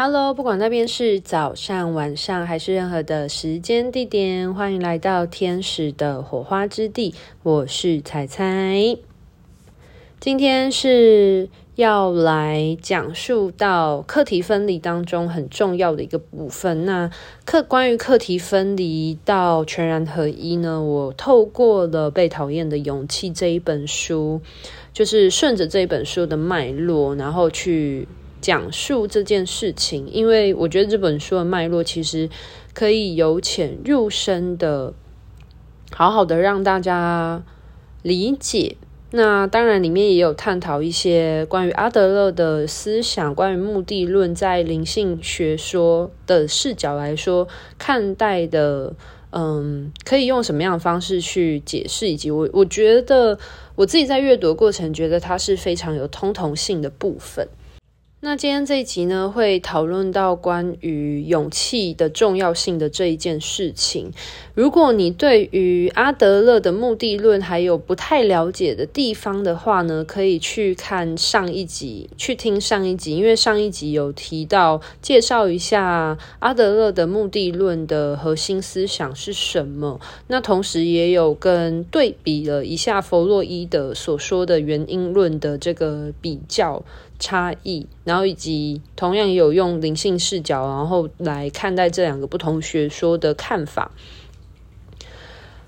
Hello，不管那边是早上、晚上还是任何的时间地点，欢迎来到天使的火花之地。我是彩彩，今天是要来讲述到课题分离当中很重要的一个部分。那课关于课题分离到全然合一呢，我透过了《被讨厌的勇气》这一本书，就是顺着这一本书的脉络，然后去。讲述这件事情，因为我觉得这本书的脉络其实可以由浅入深的，好好的让大家理解。那当然，里面也有探讨一些关于阿德勒的思想，关于目的论在灵性学说的视角来说看待的，嗯，可以用什么样的方式去解释，以及我我觉得我自己在阅读的过程，觉得它是非常有通同性的部分。那今天这一集呢，会讨论到关于勇气的重要性的这一件事情。如果你对于阿德勒的目的论还有不太了解的地方的话呢，可以去看上一集，去听上一集，因为上一集有提到介绍一下阿德勒的目的论的核心思想是什么。那同时也有跟对比了一下弗洛伊德所说的原因论的这个比较。差异，然后以及同样有用灵性视角，然后来看待这两个不同学说的看法。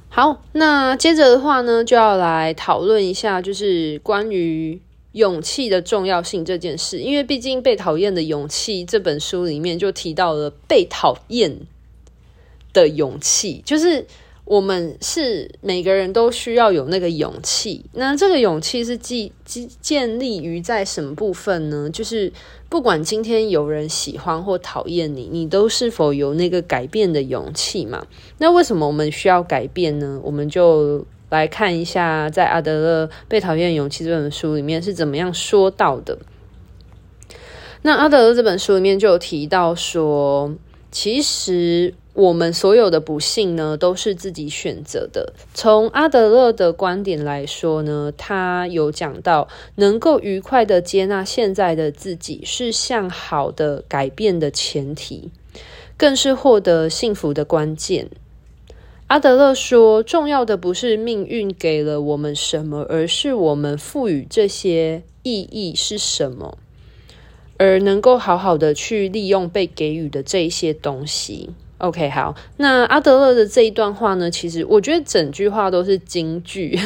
好，那接着的话呢，就要来讨论一下，就是关于勇气的重要性这件事。因为毕竟《被讨厌的勇气》这本书里面就提到了被讨厌的勇气，就是。我们是每个人都需要有那个勇气，那这个勇气是基基建立于在什么部分呢？就是不管今天有人喜欢或讨厌你，你都是否有那个改变的勇气嘛？那为什么我们需要改变呢？我们就来看一下，在阿德勒《被讨厌勇气》这本书里面是怎么样说到的。那阿德勒这本书里面就有提到说，其实。我们所有的不幸呢，都是自己选择的。从阿德勒的观点来说呢，他有讲到，能够愉快地接纳现在的自己，是向好的改变的前提，更是获得幸福的关键。阿德勒说，重要的不是命运给了我们什么，而是我们赋予这些意义是什么，而能够好好的去利用被给予的这一些东西。OK，好，那阿德勒的这一段话呢，其实我觉得整句话都是京剧，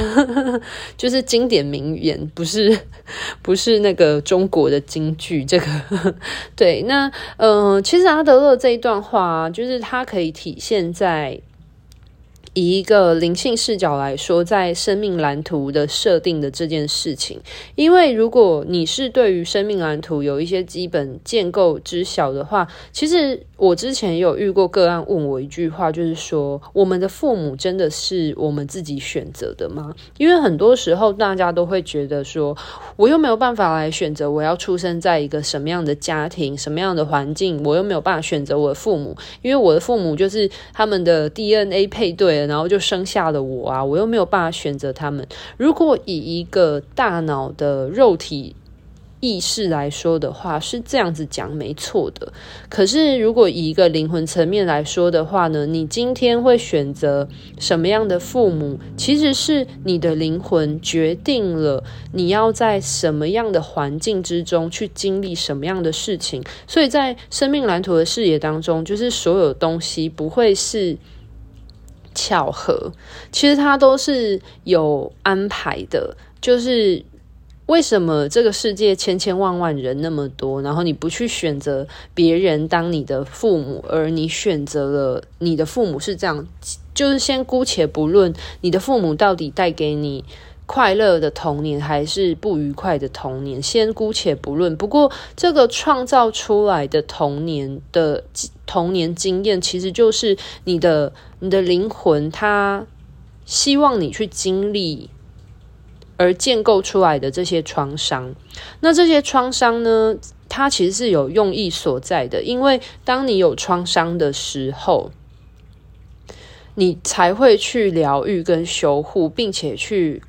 就是经典名言，不是不是那个中国的京剧。这个 对，那呃，其实阿德勒这一段话，就是它可以体现在。以一个灵性视角来说，在生命蓝图的设定的这件事情，因为如果你是对于生命蓝图有一些基本建构知晓的话，其实我之前有遇过个案问我一句话，就是说，我们的父母真的是我们自己选择的吗？因为很多时候大家都会觉得说，我又没有办法来选择我要出生在一个什么样的家庭、什么样的环境，我又没有办法选择我的父母，因为我的父母就是他们的 DNA 配对。然后就生下了我啊，我又没有办法选择他们。如果以一个大脑的肉体意识来说的话，是这样子讲没错的。可是如果以一个灵魂层面来说的话呢，你今天会选择什么样的父母，其实是你的灵魂决定了你要在什么样的环境之中去经历什么样的事情。所以在生命蓝图的视野当中，就是所有东西不会是。巧合，其实它都是有安排的。就是为什么这个世界千千万万人那么多，然后你不去选择别人当你的父母，而你选择了你的父母是这样，就是先姑且不论你的父母到底带给你。快乐的童年还是不愉快的童年，先姑且不论。不过，这个创造出来的童年的童年经验，其实就是你的你的灵魂，它希望你去经历而建构出来的这些创伤。那这些创伤呢，它其实是有用意所在的，因为当你有创伤的时候，你才会去疗愈跟修护，并且去。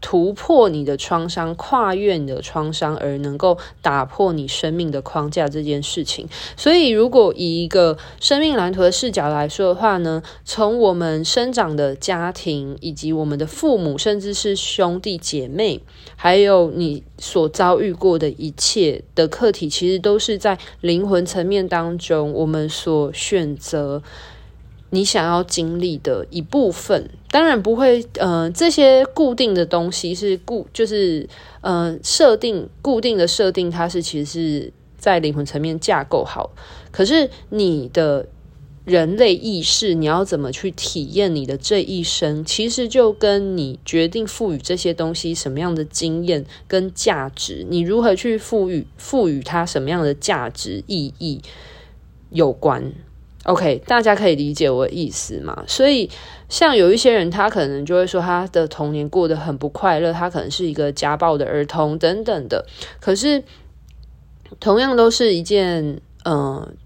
突破你的创伤，跨越你的创伤，而能够打破你生命的框架这件事情。所以，如果以一个生命蓝图的视角来说的话呢，从我们生长的家庭，以及我们的父母，甚至是兄弟姐妹，还有你所遭遇过的一切的课题，其实都是在灵魂层面当中，我们所选择。你想要经历的一部分，当然不会，呃，这些固定的东西是固，就是，呃，设定固定的设定，它是其实是在灵魂层面架构好。可是你的人类意识，你要怎么去体验你的这一生，其实就跟你决定赋予这些东西什么样的经验跟价值，你如何去赋予赋予它什么样的价值意义有关。OK，大家可以理解我的意思吗？所以，像有一些人，他可能就会说他的童年过得很不快乐，他可能是一个家暴的儿童等等的。可是，同样都是一件，嗯、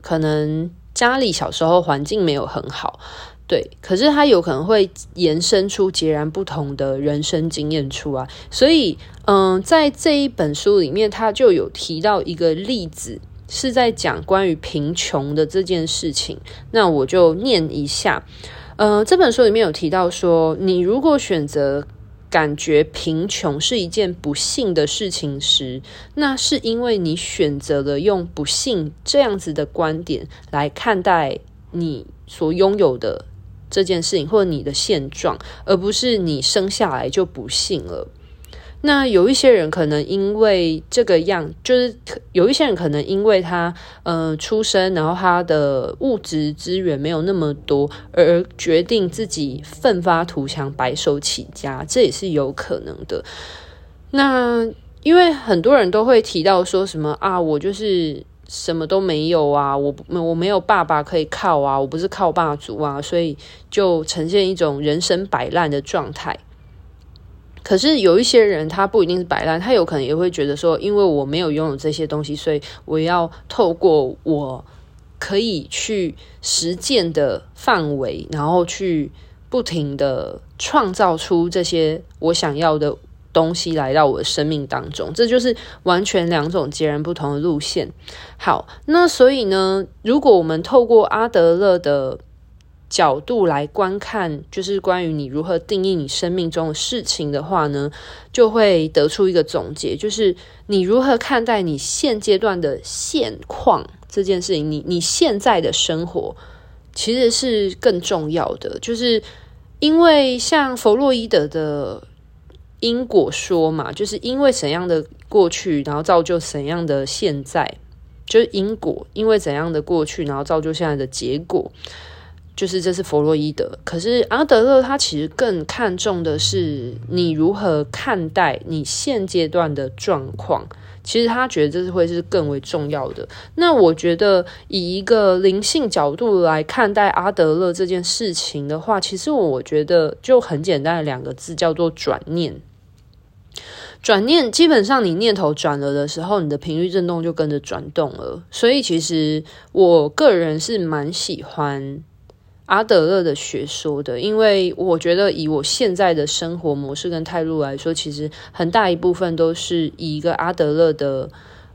可能家里小时候环境没有很好，对，可是他有可能会延伸出截然不同的人生经验出来。所以，嗯、在这一本书里面，他就有提到一个例子。是在讲关于贫穷的这件事情，那我就念一下。呃，这本书里面有提到说，你如果选择感觉贫穷是一件不幸的事情时，那是因为你选择了用不幸这样子的观点来看待你所拥有的这件事情，或者你的现状，而不是你生下来就不幸了。那有一些人可能因为这个样，就是有一些人可能因为他呃出生，然后他的物质资源没有那么多，而决定自己奋发图强、白手起家，这也是有可能的。那因为很多人都会提到说什么啊，我就是什么都没有啊，我我没有爸爸可以靠啊，我不是靠爸族啊，所以就呈现一种人生摆烂的状态。可是有一些人，他不一定是摆烂，他有可能也会觉得说，因为我没有拥有这些东西，所以我要透过我可以去实践的范围，然后去不停的创造出这些我想要的东西来到我的生命当中，这就是完全两种截然不同的路线。好，那所以呢，如果我们透过阿德勒的角度来观看，就是关于你如何定义你生命中的事情的话呢，就会得出一个总结，就是你如何看待你现阶段的现况这件事情，你你现在的生活其实是更重要的，就是因为像弗洛伊德的因果说嘛，就是因为怎样的过去，然后造就怎样的现在，就是因果，因为怎样的过去，然后造就现在的结果。就是这是弗洛伊德，可是阿德勒他其实更看重的是你如何看待你现阶段的状况。其实他觉得这是会是更为重要的。那我觉得以一个灵性角度来看待阿德勒这件事情的话，其实我觉得就很简单的两个字叫做转念。转念基本上你念头转了的时候，你的频率振动就跟着转动了。所以其实我个人是蛮喜欢。阿德勒的学说的，因为我觉得以我现在的生活模式跟态度来说，其实很大一部分都是以一个阿德勒的，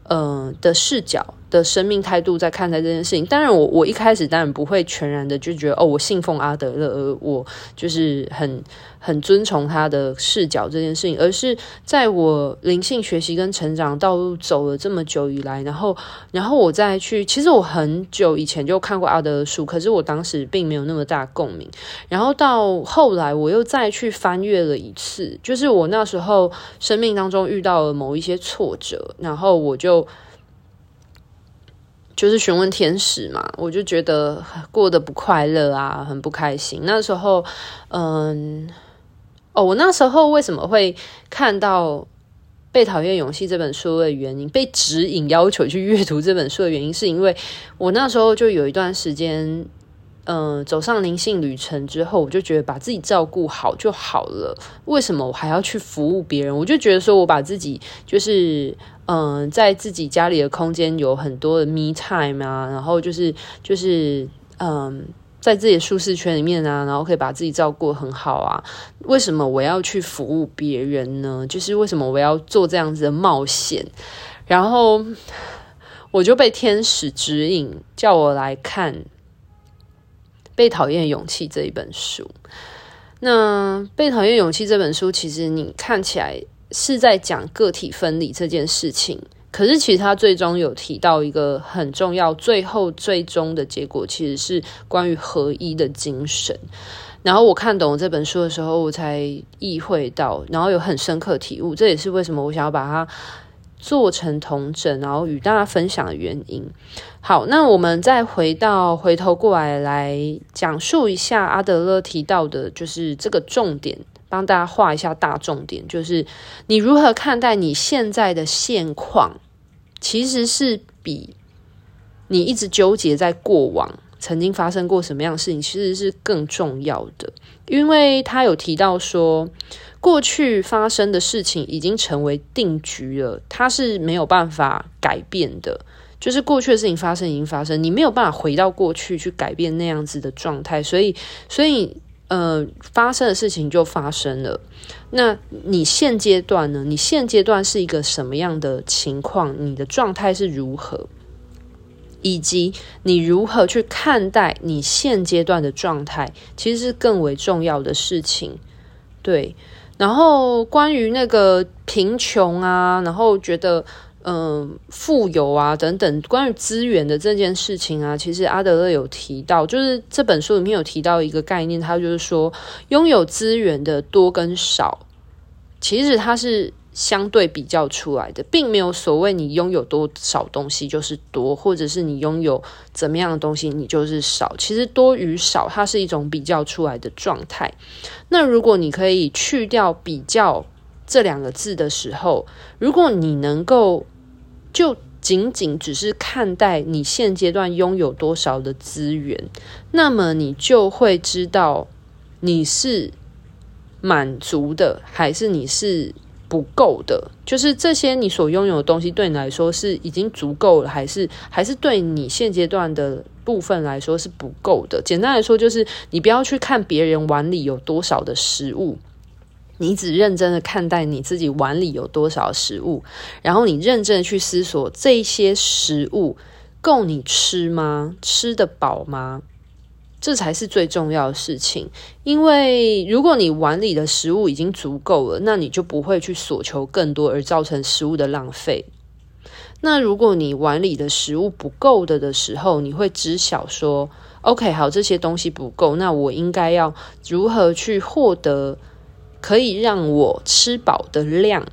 呃的视角。的生命态度在看待这件事情，当然我我一开始当然不会全然的就觉得哦，我信奉阿德勒，而我就是很很尊崇他的视角这件事情，而是在我灵性学习跟成长道路走了这么久以来，然后然后我再去，其实我很久以前就看过阿德勒书，可是我当时并没有那么大共鸣，然后到后来我又再去翻阅了一次，就是我那时候生命当中遇到了某一些挫折，然后我就。就是询问天使嘛，我就觉得过得不快乐啊，很不开心。那时候，嗯，哦，我那时候为什么会看到《被讨厌勇气》这本书的原因，被指引要求去阅读这本书的原因，是因为我那时候就有一段时间，嗯，走上灵性旅程之后，我就觉得把自己照顾好就好了。为什么我还要去服务别人？我就觉得说我把自己就是。嗯，在自己家里的空间有很多的 me time 啊，然后就是就是嗯，在自己的舒适圈里面啊，然后可以把自己照顾很好啊。为什么我要去服务别人呢？就是为什么我要做这样子的冒险？然后我就被天使指引，叫我来看《被讨厌勇气》这一本书。那《被讨厌勇气》这本书，其实你看起来是在讲个体分离这件事情。可是，其实他最终有提到一个很重要，最后最终的结果其实是关于合一的精神。然后我看懂这本书的时候，我才意会到，然后有很深刻体悟。这也是为什么我想要把它做成统整，然后与大家分享的原因。好，那我们再回到回头过来来讲述一下阿德勒提到的，就是这个重点。帮大家画一下大重点，就是你如何看待你现在的现况，其实是比你一直纠结在过往曾经发生过什么样的事情，其实是更重要的。因为他有提到说，过去发生的事情已经成为定局了，它是没有办法改变的。就是过去的事情发生已经发生，你没有办法回到过去去改变那样子的状态，所以，所以。呃，发生的事情就发生了。那你现阶段呢？你现阶段是一个什么样的情况？你的状态是如何？以及你如何去看待你现阶段的状态，其实是更为重要的事情。对。然后关于那个贫穷啊，然后觉得。嗯，富有啊，等等，关于资源的这件事情啊，其实阿德勒有提到，就是这本书里面有提到一个概念，他就是说，拥有资源的多跟少，其实它是相对比较出来的，并没有所谓你拥有多少东西就是多，或者是你拥有怎么样的东西你就是少。其实多与少，它是一种比较出来的状态。那如果你可以去掉比较。这两个字的时候，如果你能够就仅仅只是看待你现阶段拥有多少的资源，那么你就会知道你是满足的，还是你是不够的。就是这些你所拥有的东西对你来说是已经足够了，还是还是对你现阶段的部分来说是不够的？简单来说，就是你不要去看别人碗里有多少的食物。你只认真的看待你自己碗里有多少食物，然后你认真的去思索这些食物够你吃吗？吃得饱吗？这才是最重要的事情。因为如果你碗里的食物已经足够了，那你就不会去索求更多，而造成食物的浪费。那如果你碗里的食物不够的的时候，你会知晓说：“OK，好，这些东西不够，那我应该要如何去获得？”可以让我吃饱的量，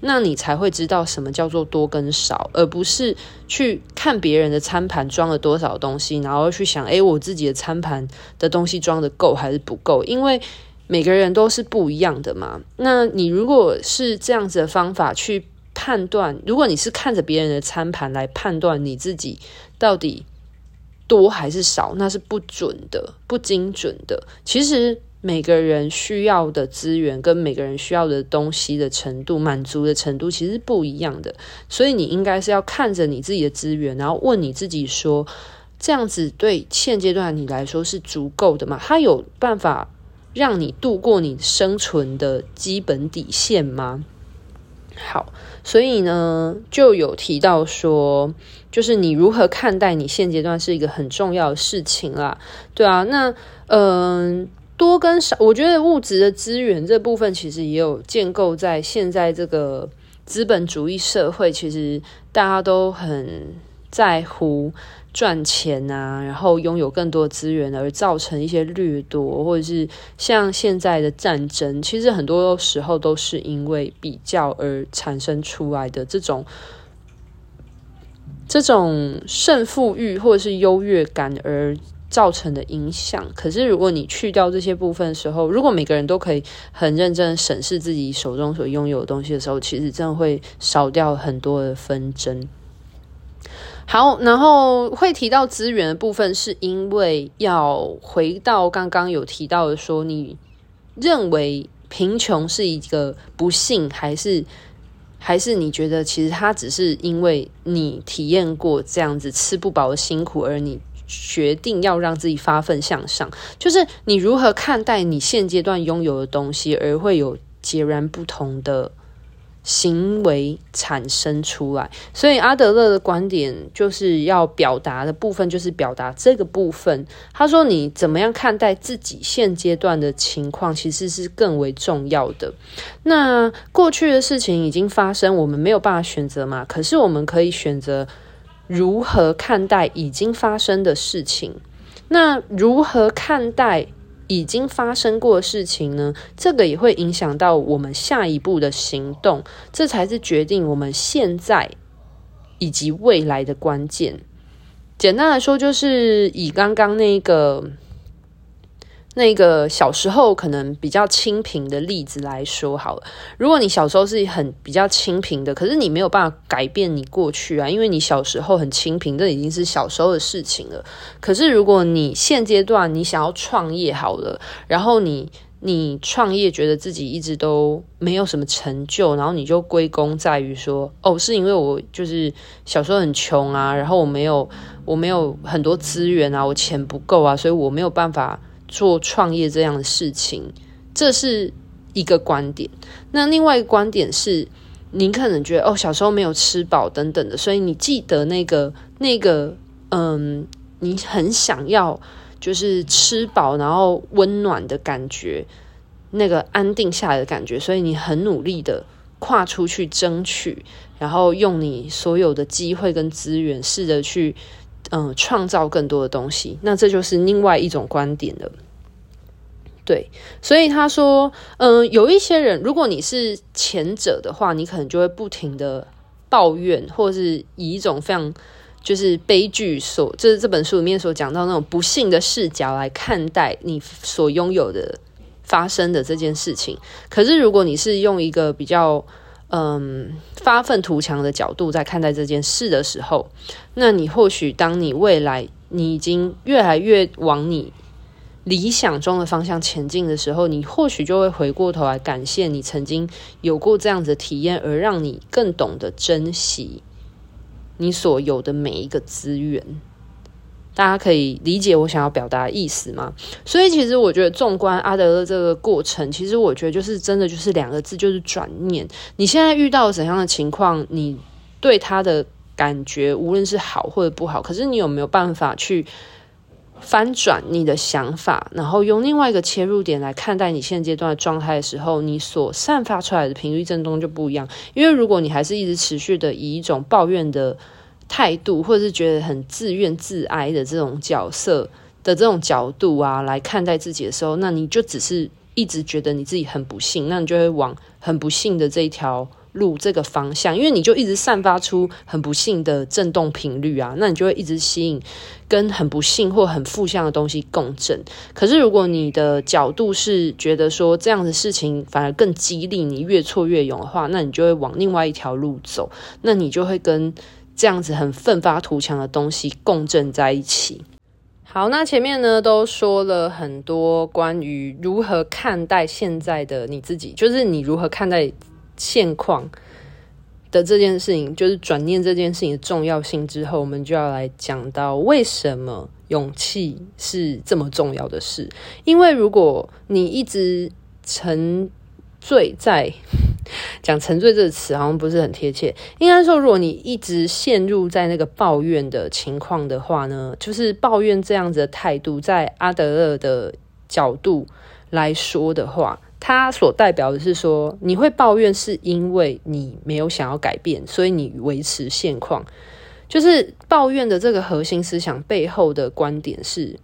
那你才会知道什么叫做多跟少，而不是去看别人的餐盘装了多少东西，然后去想，诶，我自己的餐盘的东西装得够还是不够？因为每个人都是不一样的嘛。那你如果是这样子的方法去判断，如果你是看着别人的餐盘来判断你自己到底多还是少，那是不准的，不精准的。其实。每个人需要的资源跟每个人需要的东西的程度、满足的程度其实不一样的，所以你应该是要看着你自己的资源，然后问你自己说：这样子对现阶段你来说是足够的吗？它有办法让你度过你生存的基本底线吗？好，所以呢，就有提到说，就是你如何看待你现阶段是一个很重要的事情啦。对啊，那嗯。多跟少，我觉得物质的资源这部分其实也有建构在现在这个资本主义社会，其实大家都很在乎赚钱啊，然后拥有更多资源而造成一些掠夺，或者是像现在的战争，其实很多时候都是因为比较而产生出来的这种这种胜负欲或者是优越感而。造成的影响。可是，如果你去掉这些部分的时候，如果每个人都可以很认真审视自己手中所拥有的东西的时候，其实真的会少掉很多的纷争。好，然后会提到资源的部分，是因为要回到刚刚有提到的说，你认为贫穷是一个不幸，还是还是你觉得其实它只是因为你体验过这样子吃不饱的辛苦，而你。决定要让自己发奋向上，就是你如何看待你现阶段拥有的东西，而会有截然不同的。行为产生出来，所以阿德勒的观点就是要表达的部分，就是表达这个部分。他说：“你怎么样看待自己现阶段的情况，其实是更为重要的。那过去的事情已经发生，我们没有办法选择嘛？可是我们可以选择如何看待已经发生的事情。那如何看待？”已经发生过的事情呢，这个也会影响到我们下一步的行动，这才是决定我们现在以及未来的关键。简单来说，就是以刚刚那个。那个小时候可能比较清贫的例子来说好了，如果你小时候是很比较清贫的，可是你没有办法改变你过去啊，因为你小时候很清贫，这已经是小时候的事情了。可是如果你现阶段你想要创业好了，然后你你创业觉得自己一直都没有什么成就，然后你就归功在于说，哦，是因为我就是小时候很穷啊，然后我没有我没有很多资源啊，我钱不够啊，所以我没有办法。做创业这样的事情，这是一个观点。那另外一个观点是，你可能觉得哦，小时候没有吃饱等等的，所以你记得那个那个，嗯，你很想要就是吃饱然后温暖的感觉，那个安定下来的感觉，所以你很努力的跨出去争取，然后用你所有的机会跟资源，试着去。嗯，创造更多的东西，那这就是另外一种观点了。对，所以他说，嗯，有一些人，如果你是前者的话，你可能就会不停的抱怨，或是以一种非常就是悲剧所，就是这本书里面所讲到那种不幸的视角来看待你所拥有的发生的这件事情。可是如果你是用一个比较嗯，发愤图强的角度在看待这件事的时候，那你或许当你未来你已经越来越往你理想中的方向前进的时候，你或许就会回过头来感谢你曾经有过这样子体验，而让你更懂得珍惜你所有的每一个资源。大家可以理解我想要表达的意思吗？所以其实我觉得，纵观阿德勒这个过程，其实我觉得就是真的就是两个字，就是转念。你现在遇到怎样的情况，你对他的感觉，无论是好或者不好，可是你有没有办法去翻转你的想法，然后用另外一个切入点来看待你现阶段的状态的时候，你所散发出来的频率震动就不一样。因为如果你还是一直持续的以一种抱怨的。态度，或者是觉得很自怨自哀的这种角色的这种角度啊，来看待自己的时候，那你就只是一直觉得你自己很不幸，那你就会往很不幸的这一条路这个方向，因为你就一直散发出很不幸的震动频率啊，那你就会一直吸引跟很不幸或很负向的东西共振。可是如果你的角度是觉得说这样的事情反而更激励你越挫越勇的话，那你就会往另外一条路走，那你就会跟。这样子很奋发图强的东西共振在一起。好，那前面呢都说了很多关于如何看待现在的你自己，就是你如何看待现况的这件事情，就是转念这件事情的重要性之后，我们就要来讲到为什么勇气是这么重要的事。因为如果你一直沉醉在讲“沉醉”这个词好像不是很贴切。应该说，如果你一直陷入在那个抱怨的情况的话呢，就是抱怨这样子的态度，在阿德勒的角度来说的话，它所代表的是说，你会抱怨是因为你没有想要改变，所以你维持现况。就是抱怨的这个核心思想背后的观点是。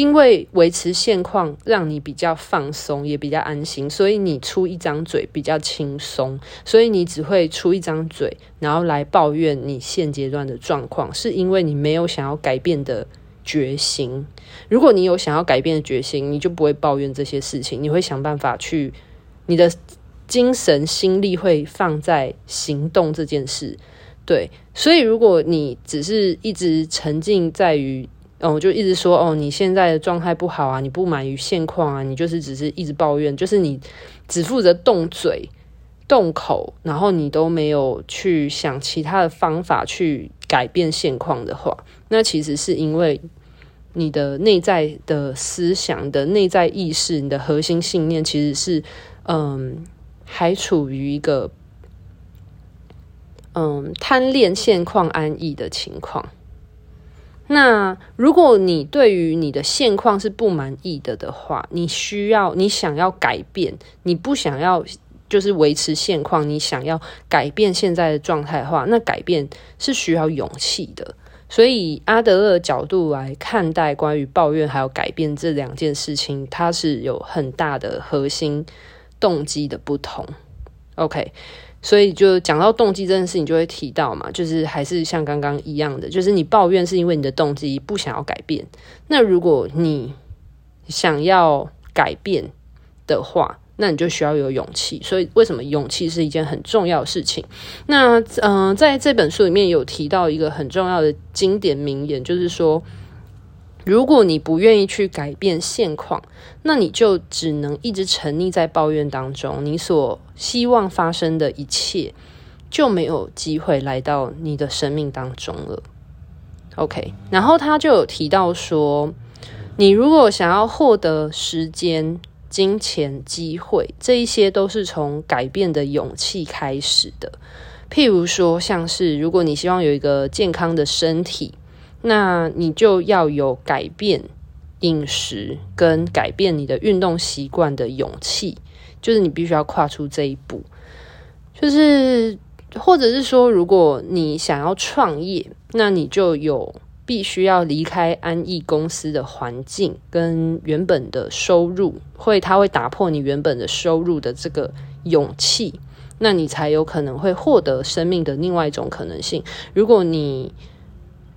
因为维持现况让你比较放松，也比较安心，所以你出一张嘴比较轻松，所以你只会出一张嘴，然后来抱怨你现阶段的状况，是因为你没有想要改变的决心。如果你有想要改变的决心，你就不会抱怨这些事情，你会想办法去，你的精神心力会放在行动这件事。对，所以如果你只是一直沉浸在于。哦，我就一直说哦，你现在的状态不好啊，你不满于现况啊，你就是只是一直抱怨，就是你只负责动嘴、动口，然后你都没有去想其他的方法去改变现况的话，那其实是因为你的内在的思想、的内在意识、你的核心信念，其实是嗯，还处于一个嗯贪恋现况安逸的情况。那如果你对于你的现况是不满意的的话，你需要你想要改变，你不想要就是维持现况，你想要改变现在的状态的话，那改变是需要勇气的。所以阿德勒的角度来看待关于抱怨还有改变这两件事情，它是有很大的核心动机的不同。OK。所以就讲到动机这件事情，就会提到嘛，就是还是像刚刚一样的，就是你抱怨是因为你的动机不想要改变。那如果你想要改变的话，那你就需要有勇气。所以为什么勇气是一件很重要的事情？那嗯、在这本书里面有提到一个很重要的经典名言，就是说。如果你不愿意去改变现况，那你就只能一直沉溺在抱怨当中。你所希望发生的一切就没有机会来到你的生命当中了。OK，然后他就有提到说，你如果想要获得时间、金钱、机会，这一些都是从改变的勇气开始的。譬如说，像是如果你希望有一个健康的身体。那你就要有改变饮食跟改变你的运动习惯的勇气，就是你必须要跨出这一步。就是或者是说，如果你想要创业，那你就有必须要离开安逸公司的环境跟原本的收入，会它会打破你原本的收入的这个勇气，那你才有可能会获得生命的另外一种可能性。如果你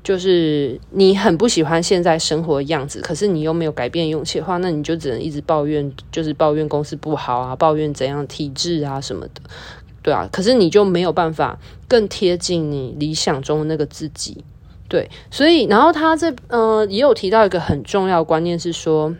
就是你很不喜欢现在生活的样子，可是你又没有改变勇气的话，那你就只能一直抱怨，就是抱怨公司不好啊，抱怨怎样体制啊什么的，对啊。可是你就没有办法更贴近你理想中的那个自己，对。所以，然后他这呃也有提到一个很重要的观念是说，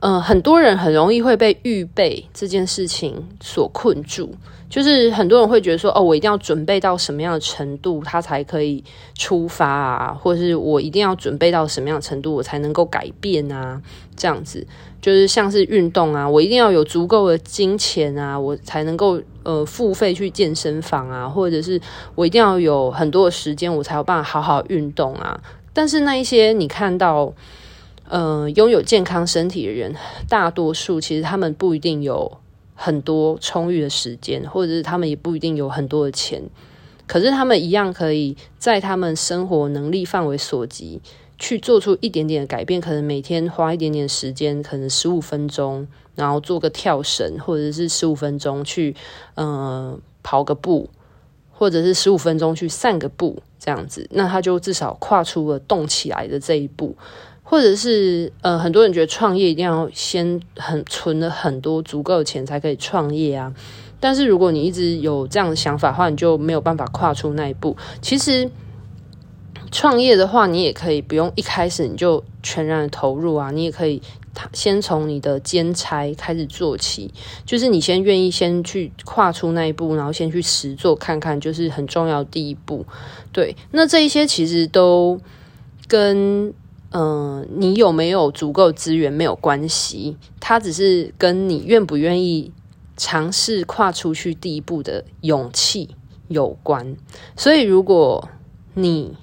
呃，很多人很容易会被预备这件事情所困住。就是很多人会觉得说，哦，我一定要准备到什么样的程度，他才可以出发啊，或者是我一定要准备到什么样的程度，我才能够改变啊，这样子，就是像是运动啊，我一定要有足够的金钱啊，我才能够呃付费去健身房啊，或者是我一定要有很多的时间，我才有办法好好运动啊。但是那一些你看到，呃，拥有健康身体的人，大多数其实他们不一定有。很多充裕的时间，或者是他们也不一定有很多的钱，可是他们一样可以在他们生活能力范围所及去做出一点点的改变。可能每天花一点点时间，可能十五分钟，然后做个跳绳，或者是十五分钟去呃跑个步，或者是十五分钟去散个步，这样子，那他就至少跨出了动起来的这一步。或者是呃，很多人觉得创业一定要先很存了很多足够的钱才可以创业啊。但是如果你一直有这样的想法的话，你就没有办法跨出那一步。其实创业的话，你也可以不用一开始你就全然的投入啊，你也可以先从你的兼差开始做起，就是你先愿意先去跨出那一步，然后先去实做看看，就是很重要第一步。对，那这一些其实都跟。嗯，你有没有足够资源没有关系，它只是跟你愿不愿意尝试跨出去第一步的勇气有关。所以，如果你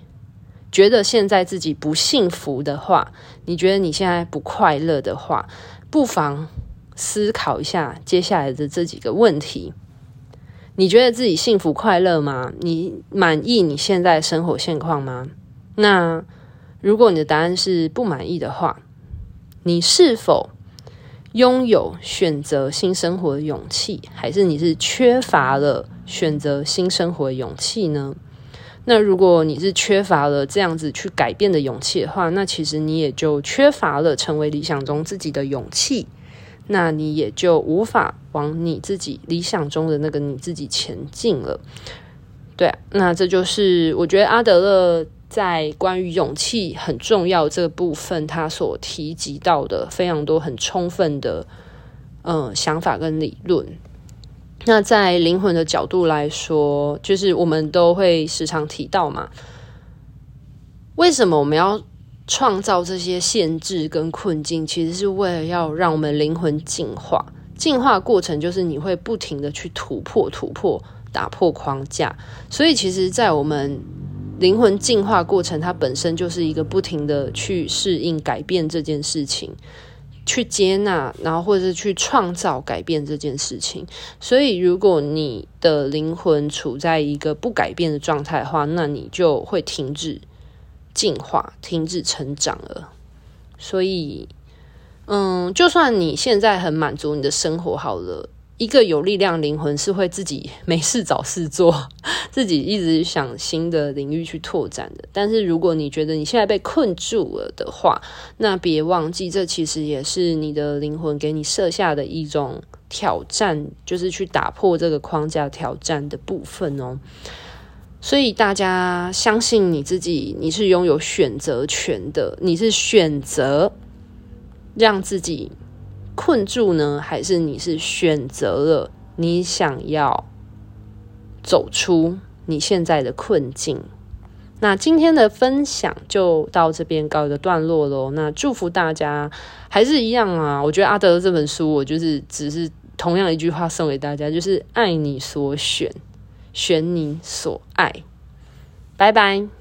觉得现在自己不幸福的话，你觉得你现在不快乐的话，不妨思考一下接下来的这几个问题：你觉得自己幸福快乐吗？你满意你现在生活现况吗？那如果你的答案是不满意的话，你是否拥有选择新生活的勇气，还是你是缺乏了选择新生活的勇气呢？那如果你是缺乏了这样子去改变的勇气的话，那其实你也就缺乏了成为理想中自己的勇气，那你也就无法往你自己理想中的那个你自己前进了。对，那这就是我觉得阿德勒。在关于勇气很重要这个部分，他所提及到的非常多很充分的嗯想法跟理论。那在灵魂的角度来说，就是我们都会时常提到嘛，为什么我们要创造这些限制跟困境，其实是为了要让我们灵魂进化。进化过程就是你会不停的去突破、突破、打破框架。所以，其实，在我们灵魂进化过程，它本身就是一个不停的去适应、改变这件事情，去接纳，然后或者是去创造改变这件事情。所以，如果你的灵魂处在一个不改变的状态的话，那你就会停止进化，停止成长了。所以。嗯，就算你现在很满足你的生活好了，一个有力量灵魂是会自己没事找事做，自己一直想新的领域去拓展的。但是如果你觉得你现在被困住了的话，那别忘记，这其实也是你的灵魂给你设下的一种挑战，就是去打破这个框架挑战的部分哦。所以大家相信你自己，你是拥有选择权的，你是选择。让自己困住呢？还是你是选择了你想要走出你现在的困境？那今天的分享就到这边告一个段落喽。那祝福大家，还是一样啊。我觉得阿德这本书，我就是只是同样一句话送给大家，就是爱你所选，选你所爱。拜拜。